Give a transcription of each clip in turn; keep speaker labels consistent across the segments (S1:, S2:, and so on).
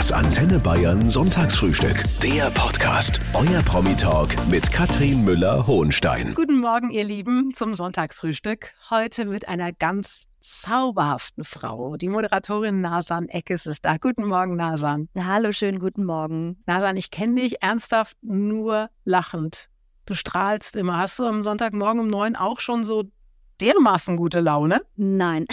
S1: Das Antenne Bayern Sonntagsfrühstück. Der Podcast. Euer Promi-Talk mit Katrin Müller-Hohenstein.
S2: Guten Morgen, ihr Lieben, zum Sonntagsfrühstück. Heute mit einer ganz zauberhaften Frau. Die Moderatorin Nasan Eckes ist da. Guten Morgen, Nasan.
S3: Hallo, schönen guten Morgen.
S2: Nasan, ich kenne dich ernsthaft nur lachend. Du strahlst immer. Hast du am Sonntagmorgen um neun auch schon so dermaßen gute Laune?
S3: Nein.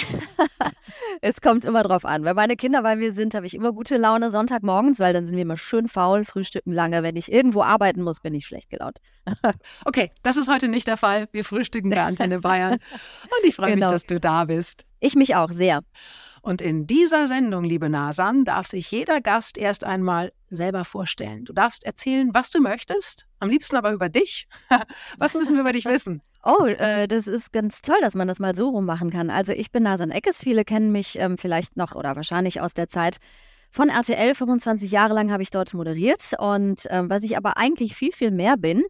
S3: es kommt immer drauf an. Wenn meine Kinder bei mir sind, habe ich immer gute Laune Sonntagmorgens, weil dann sind wir immer schön faul, frühstücken lange. Wenn ich irgendwo arbeiten muss, bin ich schlecht gelaunt.
S2: okay, das ist heute nicht der Fall. Wir frühstücken bei Antenne Bayern. Und ich freue genau. mich, dass du da bist.
S3: Ich mich auch sehr.
S2: Und in dieser Sendung, liebe Nasan, darf sich jeder Gast erst einmal selber vorstellen. Du darfst erzählen, was du möchtest, am liebsten aber über dich. was müssen wir über dich wissen?
S3: Oh, äh, das ist ganz toll, dass man das mal so rummachen kann. Also ich bin Nasan Eckes. Viele kennen mich ähm, vielleicht noch oder wahrscheinlich aus der Zeit von RTL. 25 Jahre lang habe ich dort moderiert. Und ähm, was ich aber eigentlich viel, viel mehr bin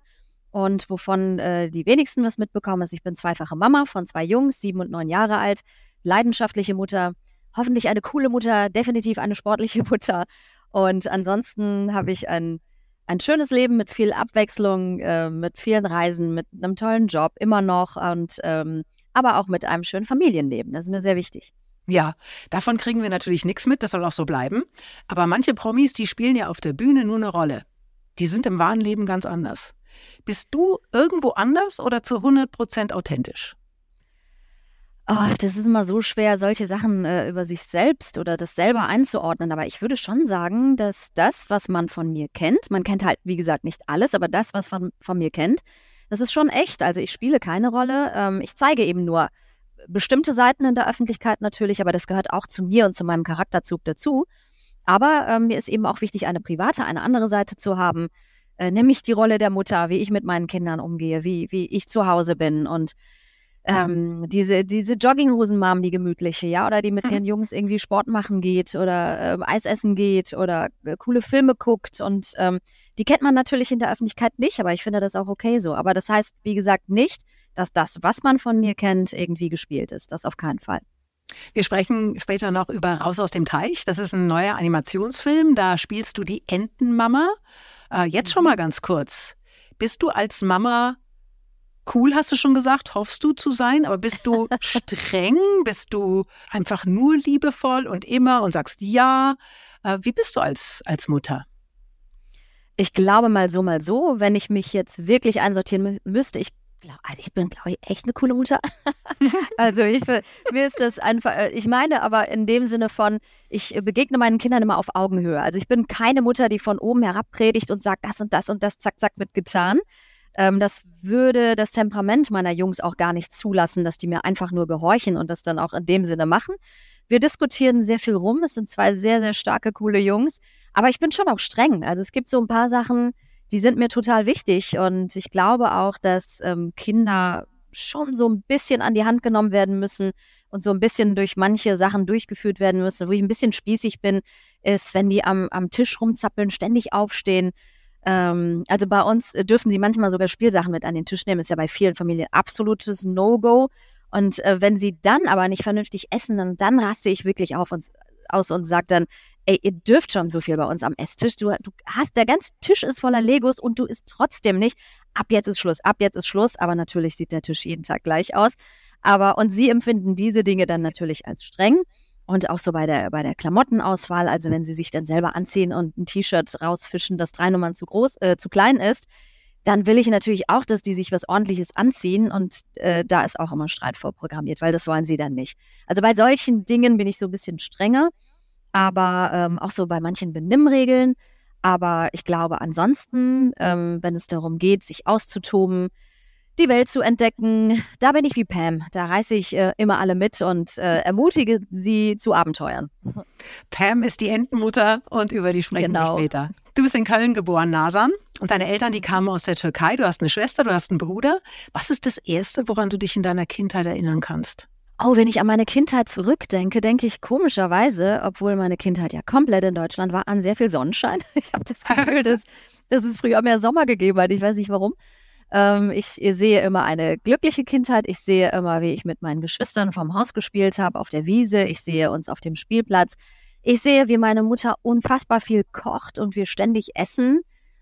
S3: und wovon äh, die wenigsten was mitbekommen, ist, ich bin zweifache Mama von zwei Jungs, sieben und neun Jahre alt, leidenschaftliche Mutter, hoffentlich eine coole Mutter, definitiv eine sportliche Mutter. Und ansonsten habe ich ein ein schönes Leben mit viel Abwechslung, äh, mit vielen Reisen, mit einem tollen Job immer noch und ähm, aber auch mit einem schönen Familienleben. Das ist mir sehr wichtig.
S2: Ja, davon kriegen wir natürlich nichts mit, das soll auch so bleiben. Aber manche Promis, die spielen ja auf der Bühne nur eine Rolle. Die sind im wahren Leben ganz anders. Bist du irgendwo anders oder zu 100 Prozent authentisch?
S3: Oh, das ist immer so schwer, solche Sachen äh, über sich selbst oder das selber einzuordnen. Aber ich würde schon sagen, dass das, was man von mir kennt, man kennt halt, wie gesagt, nicht alles, aber das, was man von mir kennt, das ist schon echt. Also ich spiele keine Rolle. Ähm, ich zeige eben nur bestimmte Seiten in der Öffentlichkeit natürlich, aber das gehört auch zu mir und zu meinem Charakterzug dazu. Aber ähm, mir ist eben auch wichtig, eine private, eine andere Seite zu haben, äh, nämlich die Rolle der Mutter, wie ich mit meinen Kindern umgehe, wie, wie ich zu Hause bin und ähm, diese, diese Jogginghosen-Mom, die gemütliche, ja, oder die mit ihren Jungs irgendwie Sport machen geht oder äh, Eis essen geht oder äh, coole Filme guckt und ähm, die kennt man natürlich in der Öffentlichkeit nicht, aber ich finde das auch okay so. Aber das heißt, wie gesagt, nicht, dass das, was man von mir kennt, irgendwie gespielt ist. Das auf keinen Fall.
S2: Wir sprechen später noch über Raus aus dem Teich. Das ist ein neuer Animationsfilm. Da spielst du die Entenmama. Äh, jetzt schon mhm. mal ganz kurz. Bist du als Mama cool, hast du schon gesagt, hoffst du zu sein, aber bist du streng? Bist du einfach nur liebevoll und immer und sagst ja? Äh, wie bist du als, als Mutter?
S3: Ich glaube mal so, mal so. Wenn ich mich jetzt wirklich einsortieren müsste, ich glaube, also ich bin, glaube ich, echt eine coole Mutter. also ich, mir ist das einfach, äh, ich meine aber in dem Sinne von, ich begegne meinen Kindern immer auf Augenhöhe. Also ich bin keine Mutter, die von oben herab predigt und sagt, das und das und das, zack, zack, wird getan, ähm, das würde das Temperament meiner Jungs auch gar nicht zulassen, dass die mir einfach nur gehorchen und das dann auch in dem Sinne machen. Wir diskutieren sehr viel rum. Es sind zwei sehr, sehr starke, coole Jungs. Aber ich bin schon auch streng. Also es gibt so ein paar Sachen, die sind mir total wichtig. Und ich glaube auch, dass ähm, Kinder schon so ein bisschen an die Hand genommen werden müssen und so ein bisschen durch manche Sachen durchgeführt werden müssen. Wo ich ein bisschen spießig bin, ist, wenn die am, am Tisch rumzappeln, ständig aufstehen, ähm, also bei uns dürfen sie manchmal sogar Spielsachen mit an den Tisch nehmen. Ist ja bei vielen Familien absolutes No-Go. Und äh, wenn sie dann aber nicht vernünftig essen, dann, dann raste ich wirklich auf uns aus und sage dann, ey, ihr dürft schon so viel bei uns am Esstisch. Du, du hast, der ganze Tisch ist voller Legos und du isst trotzdem nicht. Ab jetzt ist Schluss, ab jetzt ist Schluss. Aber natürlich sieht der Tisch jeden Tag gleich aus. Aber, und sie empfinden diese Dinge dann natürlich als streng. Und auch so bei der, bei der Klamottenauswahl, also wenn sie sich dann selber anziehen und ein T-Shirt rausfischen, das drei Nummern zu groß, äh, zu klein ist, dann will ich natürlich auch, dass die sich was ordentliches anziehen und äh, da ist auch immer Streit vorprogrammiert, weil das wollen sie dann nicht. Also bei solchen Dingen bin ich so ein bisschen strenger, aber ähm, auch so bei manchen Benimmregeln. Aber ich glaube ansonsten, ähm, wenn es darum geht, sich auszutoben, die Welt zu entdecken. Da bin ich wie Pam. Da reiße ich äh, immer alle mit und äh, ermutige sie zu Abenteuern.
S2: Pam ist die Entenmutter und über die sprechen genau. wir später. Du bist in Köln geboren, Nasan. Und deine Eltern, die kamen aus der Türkei. Du hast eine Schwester, du hast einen Bruder. Was ist das Erste, woran du dich in deiner Kindheit erinnern kannst?
S3: Oh, wenn ich an meine Kindheit zurückdenke, denke ich komischerweise, obwohl meine Kindheit ja komplett in Deutschland war, an sehr viel Sonnenschein. Ich habe das Gefühl, dass, dass es früher mehr Sommer gegeben hat. Ich weiß nicht warum. Ähm, ich sehe immer eine glückliche Kindheit. Ich sehe immer, wie ich mit meinen Geschwistern vom Haus gespielt habe, auf der Wiese. Ich sehe uns auf dem Spielplatz. ich sehe, wie meine Mutter unfassbar viel kocht und wir ständig essen.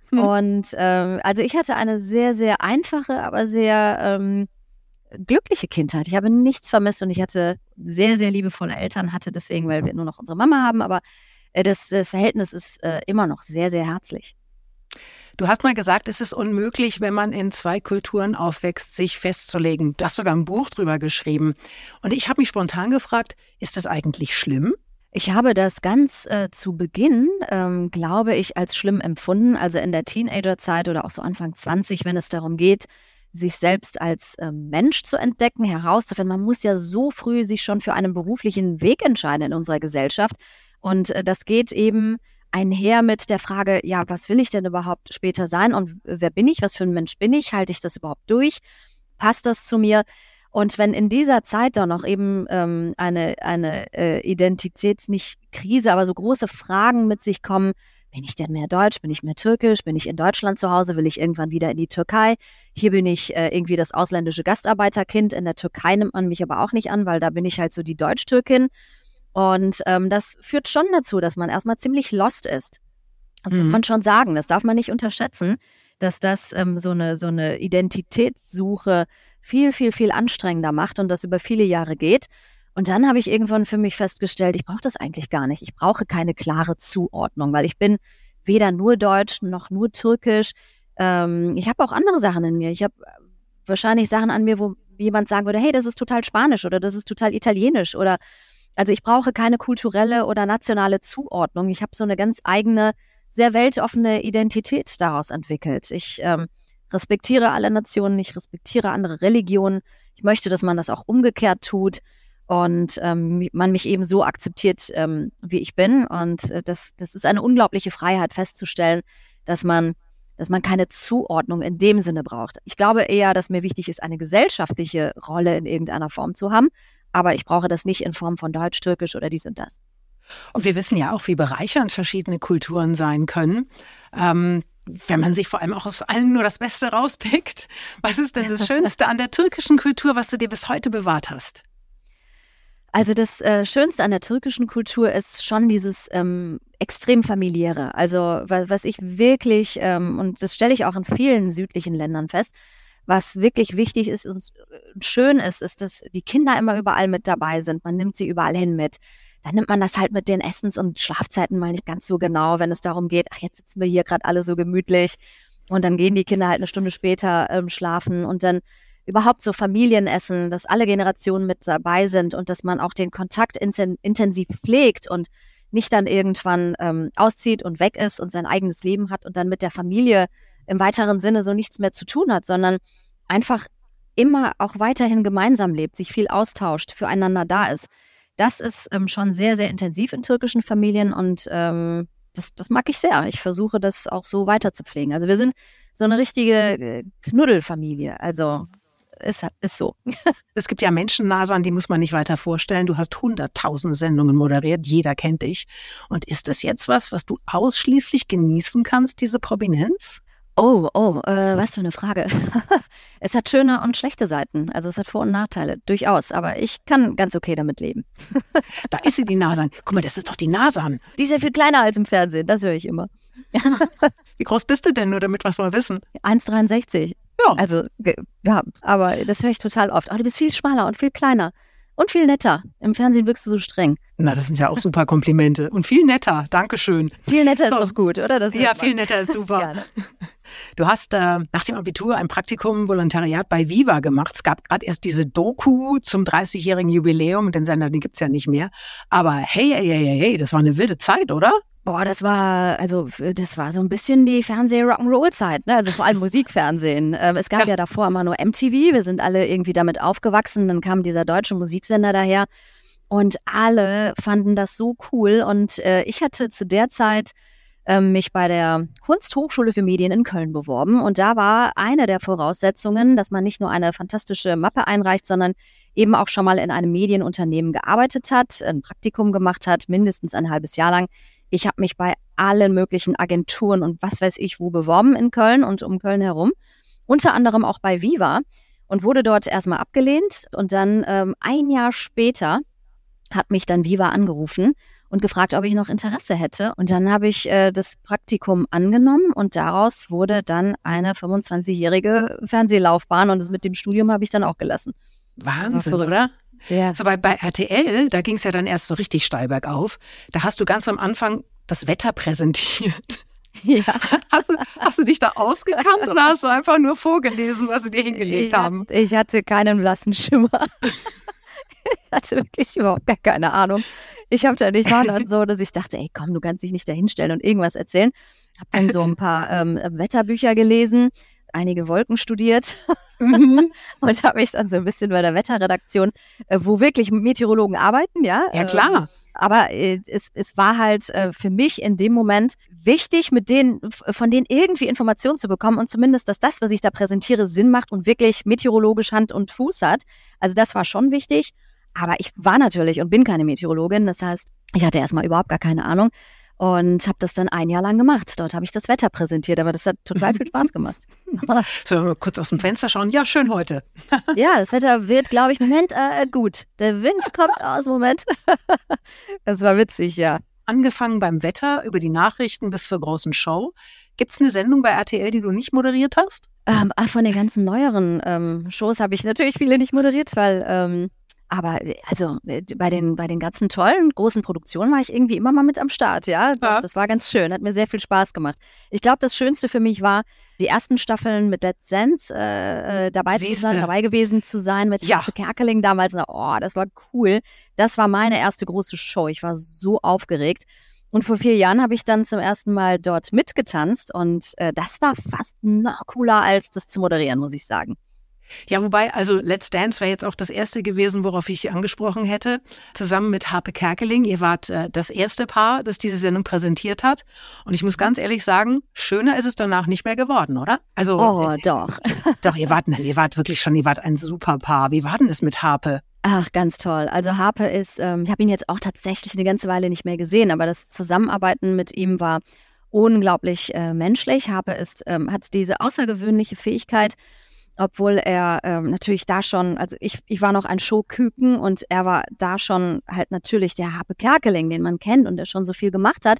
S3: Hm. Und ähm, also ich hatte eine sehr, sehr einfache, aber sehr ähm, glückliche Kindheit. Ich habe nichts vermisst und ich hatte sehr, sehr liebevolle Eltern, hatte deswegen, weil wir nur noch unsere Mama haben, aber äh, das äh, Verhältnis ist äh, immer noch sehr, sehr herzlich.
S2: Du hast mal gesagt, es ist unmöglich, wenn man in zwei Kulturen aufwächst, sich festzulegen. Du hast sogar ein Buch drüber geschrieben. Und ich habe mich spontan gefragt, ist das eigentlich schlimm?
S3: Ich habe das ganz äh, zu Beginn, ähm, glaube ich, als schlimm empfunden, also in der Teenagerzeit oder auch so Anfang 20, wenn es darum geht, sich selbst als äh, Mensch zu entdecken, herauszufinden. Man muss ja so früh sich schon für einen beruflichen Weg entscheiden in unserer Gesellschaft. Und äh, das geht eben einher mit der Frage, ja, was will ich denn überhaupt später sein und wer bin ich, was für ein Mensch bin ich, halte ich das überhaupt durch, passt das zu mir? Und wenn in dieser Zeit dann noch eben ähm, eine, eine äh, Identitäts, nicht Krise, aber so große Fragen mit sich kommen, bin ich denn mehr deutsch, bin ich mehr türkisch, bin ich in Deutschland zu Hause, will ich irgendwann wieder in die Türkei? Hier bin ich äh, irgendwie das ausländische Gastarbeiterkind, in der Türkei nimmt man mich aber auch nicht an, weil da bin ich halt so die Deutsch-Türkin. Und ähm, das führt schon dazu, dass man erstmal ziemlich lost ist. Das mhm. muss man schon sagen. Das darf man nicht unterschätzen, dass das ähm, so, eine, so eine Identitätssuche viel, viel, viel anstrengender macht und das über viele Jahre geht. Und dann habe ich irgendwann für mich festgestellt, ich brauche das eigentlich gar nicht. Ich brauche keine klare Zuordnung, weil ich bin weder nur Deutsch noch nur Türkisch. Ähm, ich habe auch andere Sachen in mir. Ich habe wahrscheinlich Sachen an mir, wo jemand sagen würde, hey, das ist total Spanisch oder das ist total Italienisch oder also ich brauche keine kulturelle oder nationale Zuordnung. Ich habe so eine ganz eigene, sehr weltoffene Identität daraus entwickelt. Ich ähm, respektiere alle Nationen, ich respektiere andere Religionen. Ich möchte, dass man das auch umgekehrt tut und ähm, man mich eben so akzeptiert, ähm, wie ich bin. Und äh, das, das ist eine unglaubliche Freiheit festzustellen, dass man, dass man keine Zuordnung in dem Sinne braucht. Ich glaube eher, dass mir wichtig ist, eine gesellschaftliche Rolle in irgendeiner Form zu haben, aber ich brauche das nicht in Form von Deutsch, Türkisch oder dies und das.
S2: Und wir wissen ja auch, wie bereichernd verschiedene Kulturen sein können. Ähm, wenn man sich vor allem auch aus allen nur das Beste rauspickt. Was ist denn das Schönste an der türkischen Kultur, was du dir bis heute bewahrt hast?
S3: Also das äh, Schönste an der türkischen Kultur ist schon dieses ähm, extrem familiäre. Also was, was ich wirklich, ähm, und das stelle ich auch in vielen südlichen Ländern fest, was wirklich wichtig ist und schön ist, ist, dass die Kinder immer überall mit dabei sind. Man nimmt sie überall hin mit. Dann nimmt man das halt mit den Essens- und Schlafzeiten mal nicht ganz so genau, wenn es darum geht, ach, jetzt sitzen wir hier gerade alle so gemütlich. Und dann gehen die Kinder halt eine Stunde später ähm, schlafen und dann überhaupt so Familienessen, dass alle Generationen mit dabei sind und dass man auch den Kontakt intensiv pflegt und nicht dann irgendwann ähm, auszieht und weg ist und sein eigenes Leben hat und dann mit der Familie im weiteren Sinne so nichts mehr zu tun hat, sondern einfach immer auch weiterhin gemeinsam lebt, sich viel austauscht, füreinander da ist. Das ist ähm, schon sehr, sehr intensiv in türkischen Familien und ähm, das, das mag ich sehr. Ich versuche das auch so weiter zu pflegen. Also wir sind so eine richtige äh, Knuddelfamilie. Also ist, ist so.
S2: Es gibt ja Menschennasern, die muss man nicht weiter vorstellen. Du hast hunderttausend Sendungen moderiert, jeder kennt dich. Und ist das jetzt was, was du ausschließlich genießen kannst, diese Prominenz?
S3: Oh, oh, äh, was für eine Frage. es hat schöne und schlechte Seiten. Also es hat Vor- und Nachteile, durchaus. Aber ich kann ganz okay damit leben.
S2: da ist sie, die Nasan. Guck mal, das ist doch die Nasan.
S3: Die ist ja viel kleiner als im Fernsehen, das höre ich immer.
S2: Wie groß bist du denn, nur damit wir es mal wissen?
S3: 1,63. Ja. Also, ja, aber das höre ich total oft. Aber du bist viel schmaler und viel kleiner. Und viel netter. Im Fernsehen wirkst du so streng.
S2: Na, das sind ja auch super Komplimente. Und viel netter. Dankeschön.
S3: Viel netter ist doch gut, oder? Das
S2: ja, viel netter ist super. Gerne. Du hast äh, nach dem Abitur ein Praktikum, Volontariat bei Viva gemacht. Es gab gerade erst diese Doku zum 30-jährigen Jubiläum. Den Sender, den gibt es ja nicht mehr. Aber hey, hey, hey, hey, das war eine wilde Zeit, oder?
S3: Boah, das war, also das war so ein bisschen die Fernseh-Rock'n'Roll-Zeit, ne? Also vor allem Musikfernsehen. Ähm, es gab ja. ja davor immer nur MTV, wir sind alle irgendwie damit aufgewachsen, dann kam dieser deutsche Musiksender daher und alle fanden das so cool. Und äh, ich hatte zu der Zeit äh, mich bei der Kunsthochschule für Medien in Köln beworben. Und da war eine der Voraussetzungen, dass man nicht nur eine fantastische Mappe einreicht, sondern eben auch schon mal in einem Medienunternehmen gearbeitet hat, ein Praktikum gemacht hat, mindestens ein halbes Jahr lang ich habe mich bei allen möglichen Agenturen und was weiß ich wo beworben in Köln und um Köln herum. Unter anderem auch bei Viva und wurde dort erstmal abgelehnt. Und dann ähm, ein Jahr später hat mich dann Viva angerufen und gefragt, ob ich noch Interesse hätte. Und dann habe ich äh, das Praktikum angenommen und daraus wurde dann eine 25-jährige Fernsehlaufbahn und das mit dem Studium habe ich dann auch gelassen.
S2: Wahnsinn, oder?
S3: Ja.
S2: So bei, bei RTL, da ging es ja dann erst so richtig steil bergauf. Da hast du ganz am Anfang das Wetter präsentiert.
S3: ja.
S2: Hast du, hast du dich da ausgekannt oder hast du einfach nur vorgelesen, was sie dir hingelegt
S3: Ich,
S2: haben?
S3: ich hatte keinen blassen Schimmer. ich hatte wirklich überhaupt gar keine Ahnung. Ich habe dann, ich war dann so, dass ich dachte, ey, komm, du kannst dich nicht dahinstellen und irgendwas erzählen. Habe dann so ein paar ähm, Wetterbücher gelesen, einige Wolken studiert
S2: Mhm.
S3: und habe mich dann so ein bisschen bei der Wetterredaktion, äh, wo wirklich Meteorologen arbeiten, ja.
S2: Ja,
S3: ähm,
S2: klar.
S3: aber äh, es, es war halt äh, für mich in dem Moment wichtig, mit denen, von denen irgendwie Informationen zu bekommen und zumindest, dass das, was ich da präsentiere, Sinn macht und wirklich meteorologisch Hand und Fuß hat. Also das war schon wichtig. Aber ich war natürlich und bin keine Meteorologin. Das heißt, ich hatte erstmal überhaupt gar keine Ahnung und habe das dann ein Jahr lang gemacht. Dort habe ich das Wetter präsentiert, aber das hat total viel Spaß gemacht.
S2: Sollen wir mal kurz aus dem Fenster schauen? Ja, schön heute.
S3: Ja, das Wetter wird, glaube ich, Moment äh, gut. Der Wind kommt aus, Moment. das war witzig, ja.
S2: Angefangen beim Wetter, über die Nachrichten bis zur großen Show. Gibt es eine Sendung bei RTL, die du nicht moderiert hast?
S3: Ähm, ah, von den ganzen neueren ähm, Shows habe ich natürlich viele nicht moderiert, weil, ähm, aber äh, also äh, bei den, bei den ganzen tollen, großen Produktionen war ich irgendwie immer mal mit am Start, ja. Doch,
S2: Ja.
S3: Das war ganz schön, hat mir sehr viel Spaß gemacht. Ich glaube, das Schönste für mich war, die ersten Staffeln mit Let's Dance äh, äh, dabei zu
S2: Siehste.
S3: sein, dabei gewesen zu sein, mit
S2: Ja.
S3: Kerkeling damals. Na, Oh, das war cool. Das war meine erste große Show. Ich war so aufgeregt. Und vor vier Jahren habe ich dann zum ersten Mal dort mitgetanzt und äh, das war fast noch cooler als das zu moderieren, muss ich sagen.
S2: Ja, wobei, also Let's Dance wäre jetzt auch das erste gewesen, worauf ich angesprochen hätte. Zusammen mit Harpe Kerkeling. Ihr wart äh, das erste Paar, das diese Sendung präsentiert hat. Und ich muss ganz ehrlich sagen, schöner ist es danach nicht mehr geworden, oder? Also,
S3: Oh,
S2: äh,
S3: doch.
S2: doch, ihr wart, ihr wart wirklich schon, ihr wart ein super Paar. Wie war denn das mit Harpe?
S3: Ach, ganz toll. Also Harpe ist, ähm, ich habe ihn jetzt auch tatsächlich eine ganze Weile nicht mehr gesehen, aber das Zusammenarbeiten mit ihm war unglaublich äh, menschlich. Harpe ist, ähm, hat diese außergewöhnliche Fähigkeit, obwohl er ähm, natürlich da schon, also ich, ich war noch ein Showküken und er war da schon halt natürlich der Harpe Kerkeling, den man kennt und der schon so viel gemacht hat.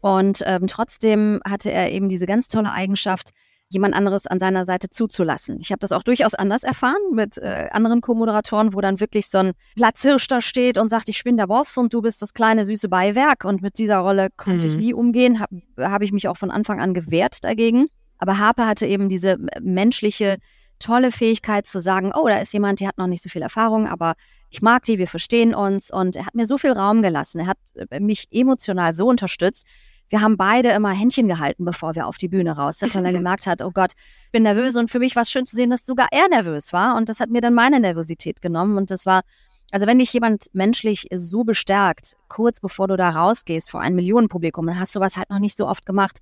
S3: Und ähm, trotzdem hatte er eben diese ganz tolle Eigenschaft, jemand anderes an seiner Seite zuzulassen. Ich habe das auch durchaus anders erfahren mit äh, anderen Co-Moderatoren, wo dann wirklich so ein Platzhirsch da steht und sagt, ich bin der Boss und du bist das kleine süße Beiwerk. Und mit dieser Rolle konnte ich
S2: Mhm.
S3: nie umgehen, habe hab ich mich auch von Anfang an gewehrt dagegen. Aber Harpe hatte eben diese menschliche, tolle Fähigkeit zu sagen, oh, da ist jemand, der hat noch nicht so viel Erfahrung, aber ich mag die, wir verstehen uns. Und er hat mir so viel Raum gelassen. Er hat äh, mich emotional so unterstützt. Wir haben beide immer Händchen gehalten, bevor wir auf die Bühne raus sind, weil er gemerkt hat, oh Gott, ich bin nervös. Und für mich war es schön zu sehen, dass sogar er nervös war. Und das hat mir dann meine Nervosität genommen. Und das war, also wenn dich jemand menschlich so bestärkt, kurz bevor du da rausgehst vor ein Millionenpublikum, dann hast du was halt noch nicht so oft gemacht.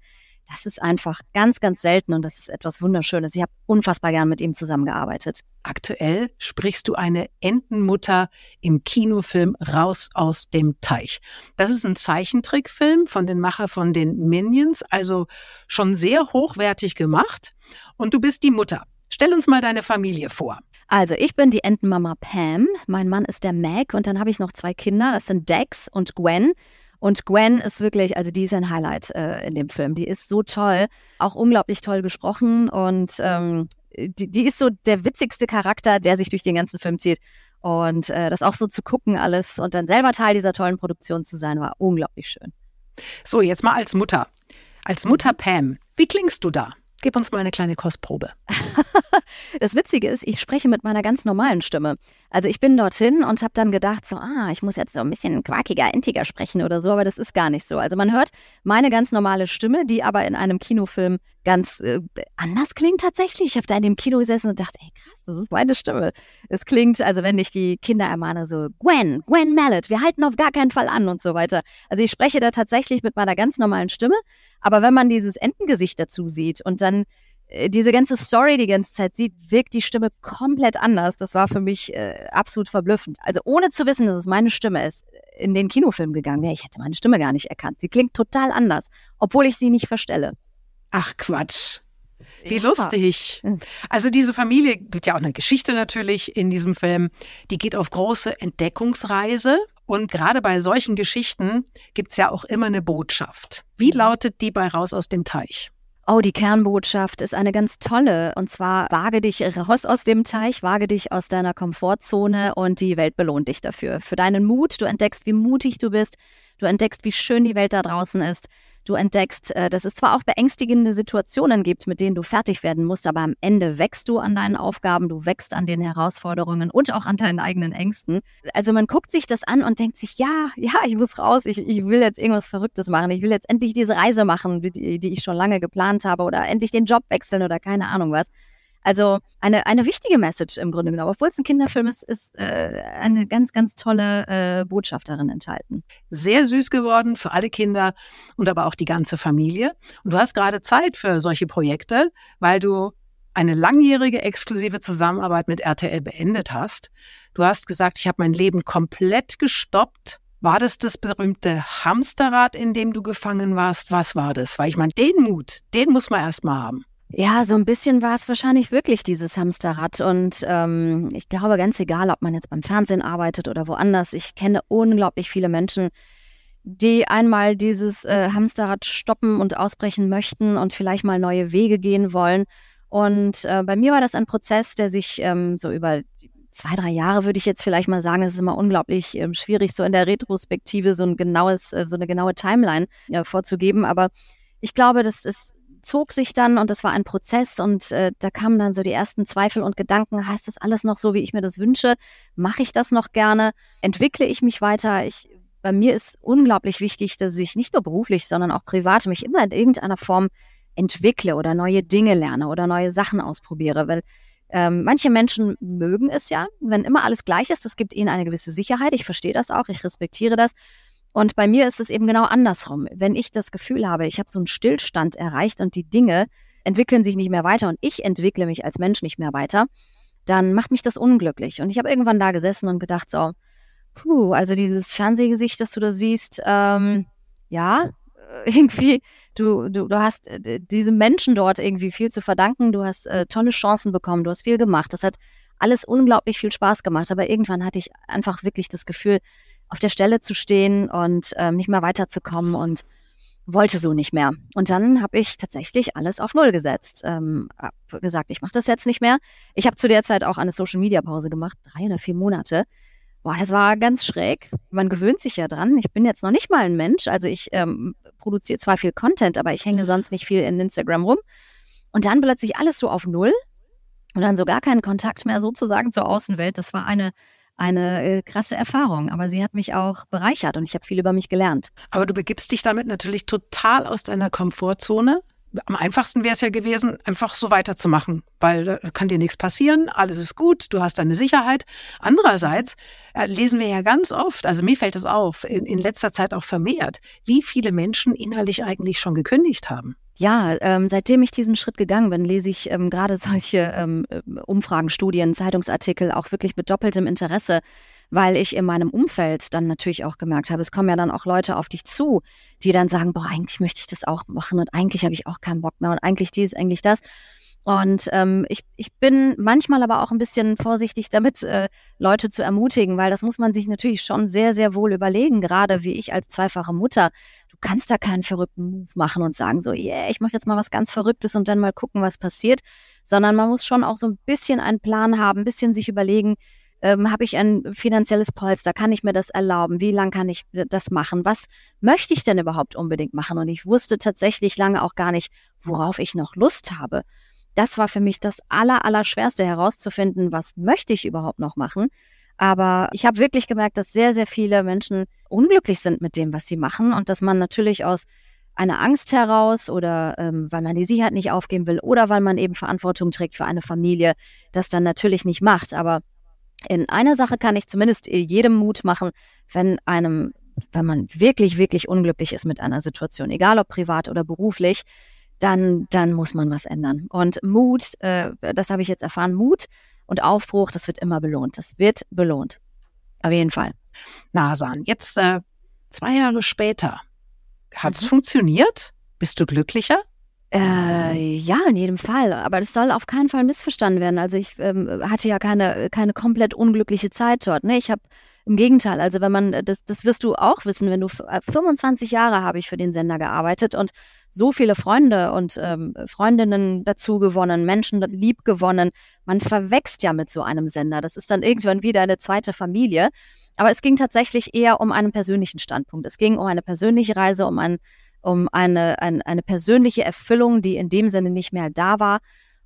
S3: Das ist einfach ganz, ganz selten und das ist etwas Wunderschönes. Ich habe unfassbar gern mit ihm zusammengearbeitet.
S2: Aktuell sprichst du eine Entenmutter im Kinofilm Raus aus dem Teich. Das ist ein Zeichentrickfilm von den Macher von den Minions, also schon sehr hochwertig gemacht. Und du bist die Mutter. Stell uns mal deine Familie vor.
S3: Also, ich bin die Entenmama Pam, mein Mann ist der Mac und dann habe ich noch zwei Kinder, das sind Dex und Gwen. Und Gwen ist wirklich, also die ist ein Highlight äh, in dem Film. Die ist so toll, auch unglaublich toll gesprochen und ähm, die, die ist so der witzigste Charakter, der sich durch den ganzen Film zieht. Und äh, das auch so zu gucken alles und dann selber Teil dieser tollen Produktion zu sein, war unglaublich schön.
S2: So, jetzt mal als Mutter. Als Mutter Pam, wie klingst du da? Gib uns mal eine kleine Kostprobe.
S3: Das Witzige ist, ich spreche mit meiner ganz normalen Stimme. Also ich bin dorthin und habe dann gedacht, so, ah, ich muss jetzt so ein bisschen quakiger, entiger sprechen oder so, aber das ist gar nicht so. Also man hört meine ganz normale Stimme, die aber in einem Kinofilm ganz äh, anders klingt tatsächlich. Ich habe da in dem Kino gesessen und dachte, ey krass, das ist meine Stimme. Es klingt, also wenn ich die Kinder ermahne, so, Gwen, Gwen Mallet, wir halten auf gar keinen Fall an und so weiter. Also ich spreche da tatsächlich mit meiner ganz normalen Stimme, aber wenn man dieses Entengesicht dazu sieht und dann äh, diese ganze Story die ganze Zeit sieht, wirkt die Stimme komplett anders. Das war für mich äh, absolut verblüffend. Also ohne zu wissen, dass es meine Stimme ist, in den Kinofilm gegangen wäre, ich hätte meine Stimme gar nicht erkannt. Sie klingt total anders, obwohl ich sie nicht verstelle.
S2: Ach Quatsch. Wie
S3: Ja.
S2: lustig.
S3: Mhm.
S2: Also diese Familie gibt ja auch eine Geschichte natürlich in diesem Film. Die geht auf große Entdeckungsreise Und gerade bei solchen Geschichten gibt es ja auch immer eine Botschaft. Wie
S3: Mhm.
S2: lautet die bei Raus aus dem Teich?
S3: Oh, die Kernbotschaft ist eine ganz tolle. Und zwar wage dich raus aus dem Teich, wage dich aus deiner Komfortzone und die Welt belohnt dich dafür. Für deinen Mut. Du entdeckst, wie mutig du bist. Du entdeckst, wie schön die Welt da draußen ist. Du entdeckst, äh, dass es zwar auch beängstigende Situationen gibt, mit denen du fertig werden musst, aber am Ende wächst du an deinen Aufgaben, du wächst an den Herausforderungen und auch an deinen eigenen Ängsten. Also man guckt sich das an und denkt sich, ja, ja, ich muss raus, ich, ich will jetzt irgendwas Verrücktes machen, ich will jetzt endlich diese Reise machen, die, die ich schon lange geplant habe oder endlich den Job wechseln oder keine Ahnung was. Also eine, eine wichtige Message im Grunde genommen. Obwohl es ein Kinderfilm ist, ist äh, eine ganz, ganz tolle äh, Botschaft darin enthalten.
S2: Sehr süß geworden für alle Kinder und aber auch die ganze Familie. Und du hast gerade Zeit für solche Projekte, weil du eine langjährige exklusive Zusammenarbeit mit RTL beendet hast. Du hast gesagt, ich habe mein Leben komplett gestoppt. War das das berühmte Hamsterrad, in dem du gefangen warst? Was war das? Weil ich meine, den Mut, den muss man erst mal haben.
S3: Ja, so ein bisschen war es wahrscheinlich wirklich dieses Hamsterrad. Und ähm, ich glaube, ganz egal, ob man jetzt beim Fernsehen arbeitet oder woanders, ich kenne unglaublich viele Menschen, die einmal dieses äh, Hamsterrad stoppen und ausbrechen möchten und vielleicht mal neue Wege gehen wollen. Und äh, bei mir war das ein Prozess, der sich ähm, so über zwei, drei Jahre würde ich jetzt vielleicht mal sagen, es ist immer unglaublich ähm, schwierig, so in der Retrospektive so ein genaues, äh, so eine genaue Timeline äh, vorzugeben. Aber ich glaube, das ist zog sich dann und das war ein Prozess und äh, da kamen dann so die ersten Zweifel und Gedanken, heißt das alles noch so, wie ich mir das wünsche? Mache ich das noch gerne? Entwickle ich mich weiter? Ich, bei mir ist unglaublich wichtig, dass ich nicht nur beruflich, sondern auch privat mich immer in irgendeiner Form entwickle oder neue Dinge lerne oder neue Sachen ausprobiere, weil ähm, manche Menschen mögen es ja, wenn immer alles gleich ist, das gibt ihnen eine gewisse Sicherheit. Ich verstehe das auch, ich respektiere das. Und bei mir ist es eben genau andersrum. Wenn ich das Gefühl habe, ich habe so einen Stillstand erreicht und die Dinge entwickeln sich nicht mehr weiter und ich entwickle mich als Mensch nicht mehr weiter, dann macht mich das unglücklich. Und ich habe irgendwann da gesessen und gedacht, so, puh, also dieses Fernsehgesicht, das du da siehst, ähm, ja, irgendwie, du, du, du hast äh, diesem Menschen dort irgendwie viel zu verdanken, du hast äh, tolle Chancen bekommen, du hast viel gemacht. Das hat alles unglaublich viel Spaß gemacht, aber irgendwann hatte ich einfach wirklich das Gefühl, auf der Stelle zu stehen und ähm, nicht mehr weiterzukommen und wollte so nicht mehr. Und dann habe ich tatsächlich alles auf Null gesetzt. Ähm, hab gesagt, ich mache das jetzt nicht mehr. Ich habe zu der Zeit auch eine Social-Media-Pause gemacht, drei oder vier Monate. Boah, das war ganz schräg. Man gewöhnt sich ja dran. Ich bin jetzt noch nicht mal ein Mensch. Also ich ähm, produziere zwar viel Content, aber ich hänge sonst nicht viel in Instagram rum. Und dann plötzlich alles so auf Null und dann so gar keinen Kontakt mehr sozusagen zur Außenwelt. Das war eine eine äh, krasse Erfahrung, aber sie hat mich auch bereichert und ich habe viel über mich gelernt.
S2: Aber du begibst dich damit natürlich total aus deiner Komfortzone. Am einfachsten wäre es ja gewesen, einfach so weiterzumachen, weil da kann dir nichts passieren, alles ist gut, du hast deine Sicherheit. Andererseits äh, lesen wir ja ganz oft, also mir fällt es auf, in, in letzter Zeit auch vermehrt, wie viele Menschen innerlich eigentlich schon gekündigt haben.
S3: Ja, ähm, seitdem ich diesen Schritt gegangen bin, lese ich ähm, gerade solche ähm, Umfragen, Studien, Zeitungsartikel auch wirklich mit doppeltem Interesse, weil ich in meinem Umfeld dann natürlich auch gemerkt habe, es kommen ja dann auch Leute auf dich zu, die dann sagen, boah, eigentlich möchte ich das auch machen und eigentlich habe ich auch keinen Bock mehr und eigentlich dies, eigentlich das. Und ähm, ich, ich bin manchmal aber auch ein bisschen vorsichtig damit, äh, Leute zu ermutigen, weil das muss man sich natürlich schon sehr, sehr wohl überlegen, gerade wie ich als zweifache Mutter. Du kannst da keinen verrückten Move machen und sagen so, yeah, ich mache jetzt mal was ganz Verrücktes und dann mal gucken, was passiert, sondern man muss schon auch so ein bisschen einen Plan haben, ein bisschen sich überlegen, ähm, habe ich ein finanzielles Polster, kann ich mir das erlauben, wie lange kann ich das machen, was möchte ich denn überhaupt unbedingt machen? Und ich wusste tatsächlich lange auch gar nicht, worauf ich noch Lust habe. Das war für mich das aller, aller schwerste herauszufinden, was möchte ich überhaupt noch machen. Aber ich habe wirklich gemerkt, dass sehr, sehr viele Menschen unglücklich sind mit dem, was sie machen und dass man natürlich aus einer Angst heraus oder ähm, weil man die Sicherheit nicht aufgeben will oder weil man eben Verantwortung trägt für eine Familie, das dann natürlich nicht macht. Aber in einer Sache kann ich zumindest jedem Mut machen, wenn einem, wenn man wirklich, wirklich unglücklich ist mit einer Situation, egal ob privat oder beruflich, dann, dann muss man was ändern. Und Mut, äh, das habe ich jetzt erfahren, Mut und Aufbruch, das wird immer belohnt. Das wird belohnt. Auf jeden Fall.
S2: Nasan, jetzt äh, zwei Jahre später, hat es mhm. funktioniert? Bist du glücklicher?
S3: Äh, ja, in jedem Fall. Aber das soll auf keinen Fall missverstanden werden. Also ich ähm, hatte ja keine, keine komplett unglückliche Zeit dort. Ne? Ich habe Im Gegenteil, also wenn man, das, das wirst du auch wissen, wenn du 25 äh, Jahre habe ich für den Sender gearbeitet und so viele Freunde und ähm, Freundinnen dazu gewonnen, Menschen lieb gewonnen. Man verwächst ja mit so einem Sender. Das ist dann irgendwann wieder eine zweite Familie. Aber es ging tatsächlich eher um einen persönlichen Standpunkt. Es ging um eine persönliche Reise, um, ein, um eine, ein, eine persönliche Erfüllung, die in dem Sinne nicht mehr da war.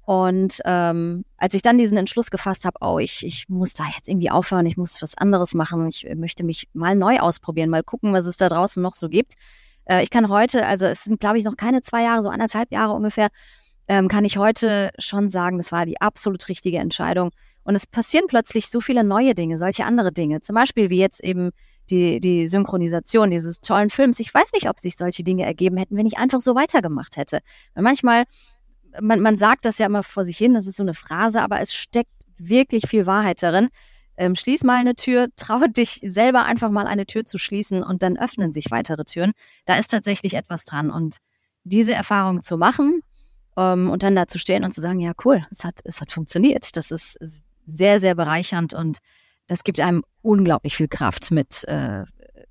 S3: Und ähm, als ich dann diesen Entschluss gefasst habe, oh, ich, ich muss da jetzt irgendwie aufhören, ich muss was anderes machen, ich möchte mich mal neu ausprobieren, mal gucken, was es da draußen noch so gibt. Äh, ich kann heute, also es sind, glaube ich, noch keine zwei Jahre, so anderthalb Jahre ungefähr, ähm, kann ich heute schon sagen, das war die absolut richtige Entscheidung. Und es passieren plötzlich so viele neue Dinge, solche andere Dinge. Zum Beispiel wie jetzt eben die, die Synchronisation dieses tollen Films. Ich weiß nicht, ob sich solche Dinge ergeben hätten, wenn ich einfach so weitergemacht hätte. Weil manchmal man, man sagt das ja immer vor sich hin, das ist so eine Phrase, aber es steckt wirklich viel Wahrheit darin. Ähm, schließ mal eine Tür, traue dich selber einfach mal eine Tür zu schließen und dann öffnen sich weitere Türen. Da ist tatsächlich etwas dran. Und diese Erfahrung zu machen ähm, und dann da zu stehen und zu sagen, ja, cool, es hat, es hat funktioniert, das ist sehr, sehr bereichernd und das gibt einem unglaublich viel Kraft mit äh,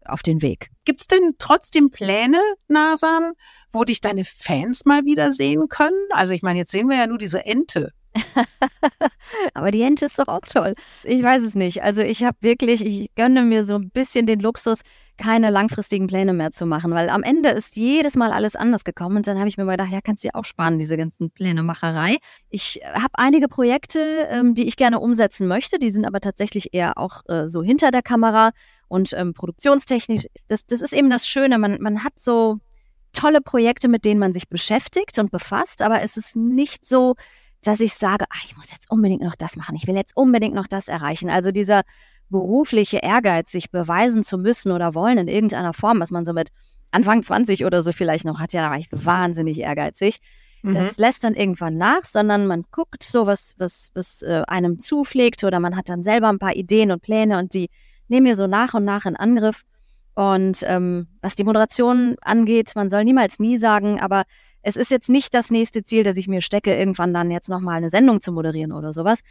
S3: auf den Weg.
S2: Gibt es denn trotzdem Pläne, Nasan, wo dich deine Fans mal wieder sehen können? Also ich meine, jetzt sehen wir ja nur diese Ente.
S3: Aber die Ente ist doch auch toll. Ich weiß es nicht. Also ich habe wirklich, ich gönne mir so ein bisschen den Luxus, keine langfristigen Pläne mehr zu machen, weil am Ende ist jedes Mal alles anders gekommen und dann habe ich mir mal gedacht, ja, kannst du dir auch sparen, diese ganzen Plänemacherei. Ich habe einige Projekte, ähm, die ich gerne umsetzen möchte, die sind aber tatsächlich eher auch äh, so hinter der Kamera und ähm, produktionstechnisch. Das, das ist eben das Schöne, man, man hat so tolle Projekte, mit denen man sich beschäftigt und befasst, aber es ist nicht so, dass ich sage, ach, ich muss jetzt unbedingt noch das machen, ich will jetzt unbedingt noch das erreichen. Also dieser berufliche Ehrgeiz, sich beweisen zu müssen oder wollen in irgendeiner Form, was man so mit Anfang 20 oder so vielleicht noch hat, ja, da war ich wahnsinnig ehrgeizig. Mhm. Das lässt dann irgendwann nach, sondern man guckt so, was, was, was äh, einem zupflegt oder man hat dann selber ein paar Ideen und Pläne und die nehmen wir so nach und nach in Angriff. Und ähm, was die Moderation angeht, man soll niemals nie sagen, aber es ist jetzt nicht das nächste Ziel, dass ich mir stecke, irgendwann dann jetzt nochmal eine Sendung zu moderieren oder sowas.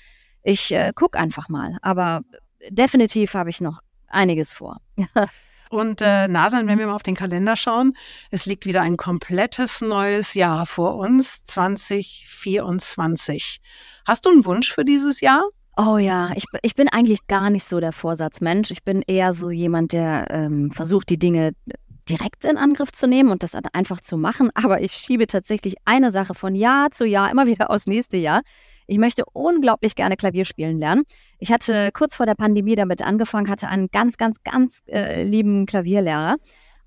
S3: Ich äh, gucke einfach mal. Aber definitiv habe ich noch einiges vor.
S2: Und äh, Nasan, wenn wir mal auf den Kalender schauen, es liegt wieder ein komplettes neues Jahr vor uns, 2024. Hast du einen Wunsch für dieses Jahr?
S3: Oh ja, ich, ich bin eigentlich gar nicht so der Vorsatzmensch. Ich bin eher so jemand, der ähm, versucht, die Dinge direkt in Angriff zu nehmen und das einfach zu machen. Aber ich schiebe tatsächlich eine Sache von Jahr zu Jahr immer wieder aus nächste Jahr. Ich möchte unglaublich gerne Klavier spielen lernen. Ich hatte kurz vor der Pandemie damit angefangen, hatte einen ganz, ganz, ganz äh, lieben Klavierlehrer.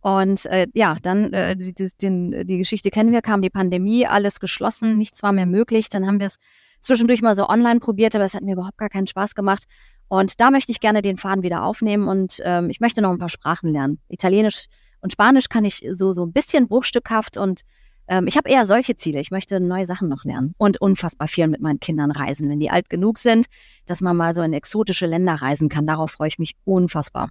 S3: Und äh, ja, dann äh, die, die, die Geschichte kennen wir, kam die Pandemie, alles geschlossen, nichts war mehr möglich. Dann haben wir es zwischendurch mal so online probiert, aber es hat mir überhaupt gar keinen Spaß gemacht. Und da möchte ich gerne den Faden wieder aufnehmen und ähm, ich möchte noch ein paar Sprachen lernen. Italienisch und Spanisch kann ich so, so ein bisschen bruchstückhaft und ähm, ich habe eher solche Ziele. Ich möchte neue Sachen noch lernen und unfassbar viel mit meinen Kindern reisen, wenn die alt genug sind, dass man mal so in exotische Länder reisen kann. Darauf freue ich mich unfassbar.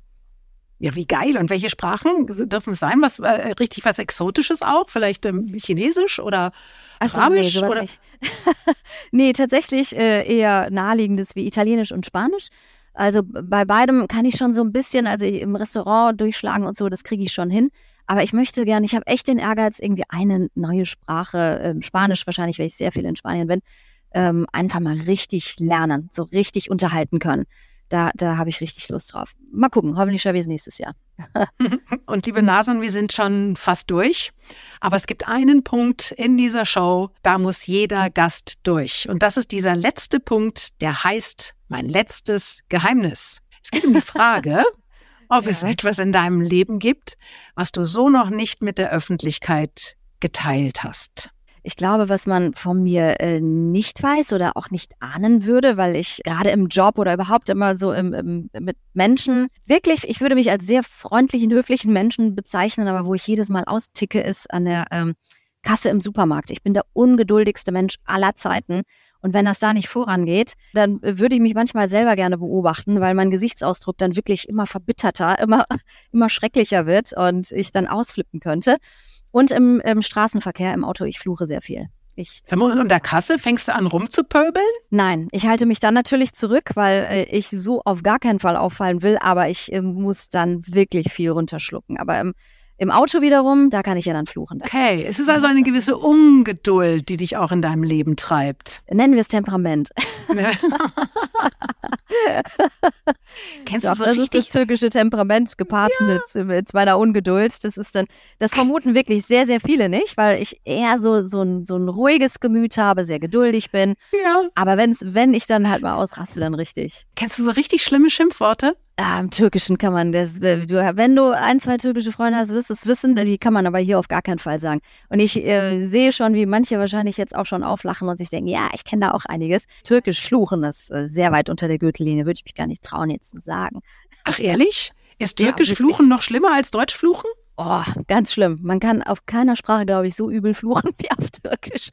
S2: Ja, wie geil. Und welche Sprachen dürfen es sein? Was äh, richtig was Exotisches auch? Vielleicht ähm, Chinesisch oder Arabisch?
S3: Nee, oder? nee, tatsächlich äh, eher naheliegendes wie Italienisch und Spanisch. Also bei beidem kann ich schon so ein bisschen, also im Restaurant durchschlagen und so, das kriege ich schon hin. Aber ich möchte gerne, ich habe echt den Ehrgeiz, irgendwie eine neue Sprache, ähm, Spanisch wahrscheinlich, weil ich sehr viel in Spanien bin, ähm, einfach mal richtig lernen, so richtig unterhalten können. Da, da habe ich richtig Lust drauf. Mal gucken, hoffentlich schaffe ich es nächstes Jahr.
S2: Und liebe Nasen, wir sind schon fast durch. Aber es gibt einen Punkt in dieser Show, da muss jeder Gast durch. Und das ist dieser letzte Punkt, der heißt mein letztes Geheimnis. Es geht um die Frage, ob ja. es etwas in deinem Leben gibt, was du so noch nicht mit der Öffentlichkeit geteilt hast.
S3: Ich glaube, was man von mir äh, nicht weiß oder auch nicht ahnen würde, weil ich gerade im Job oder überhaupt immer so im, im, mit Menschen wirklich, ich würde mich als sehr freundlichen, höflichen Menschen bezeichnen, aber wo ich jedes Mal austicke, ist an der ähm, Kasse im Supermarkt. Ich bin der ungeduldigste Mensch aller Zeiten. Und wenn das da nicht vorangeht, dann würde ich mich manchmal selber gerne beobachten, weil mein Gesichtsausdruck dann wirklich immer verbitterter, immer, immer schrecklicher wird und ich dann ausflippen könnte. Und im, im Straßenverkehr, im Auto, ich fluche sehr viel. Ich,
S2: und der Kasse fängst du an rumzupöbeln?
S3: nein, ich halte mich dann natürlich zurück, weil äh, ich so auf gar keinen Fall auffallen will, aber ich äh, muss dann wirklich viel runterschlucken. Aber im, im Auto wiederum, da kann ich ja dann fluchen.
S2: Okay, es ist also eine gewisse Ungeduld, die dich auch in deinem Leben treibt.
S3: Nennen wir es Temperament.
S2: Kennst
S3: Doch,
S2: du so
S3: das ist das
S2: richtig?
S3: türkische Temperament gepaart mit, mit meiner Ungeduld. Das ist dann, das vermuten wirklich sehr, sehr viele nicht, weil ich eher so, so, ein, so ein ruhiges Gemüt habe, sehr geduldig bin.
S2: Ja.
S3: Aber wenn's, wenn ich dann halt mal ausraste, dann richtig.
S2: Kennst du so richtig schlimme Schimpfworte?
S3: Ah, Im Türkischen kann man das, du, wenn du ein, zwei türkische Freunde hast, wirst du es wissen, die kann man aber hier auf gar keinen Fall sagen. Und ich äh, sehe schon, wie manche wahrscheinlich jetzt auch schon auflachen und sich denken, ja, ich kenne da auch einiges. Türkisch fluchen ist äh, sehr weit unter der Gürtellinie, würde ich mich gar nicht trauen, jetzt zu sagen.
S2: Ach ehrlich? Ist
S3: Ja,
S2: türkisch
S3: wirklich.
S2: Fluchen noch schlimmer als Deutsch Fluchen?
S3: Oh, ganz schlimm. Man kann auf keiner Sprache, glaube ich, so übel fluchen wie auf Türkisch.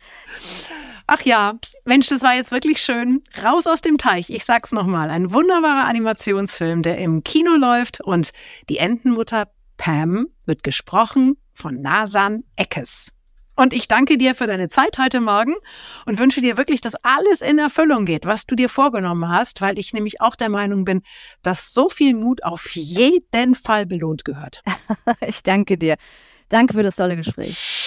S2: Ach ja, Mensch, das war jetzt wirklich schön. Raus aus dem Teich. Ich sag's nochmal. Ein wunderbarer Animationsfilm, der im Kino läuft und die Entenmutter Pam wird gesprochen von Nasan Eckes. Und ich danke dir für deine Zeit heute Morgen und wünsche dir wirklich, dass alles in Erfüllung geht, was du dir vorgenommen hast, weil ich nämlich auch der Meinung bin, dass so viel Mut auf jeden Fall belohnt gehört.
S3: Ich danke dir. Danke für das tolle Gespräch.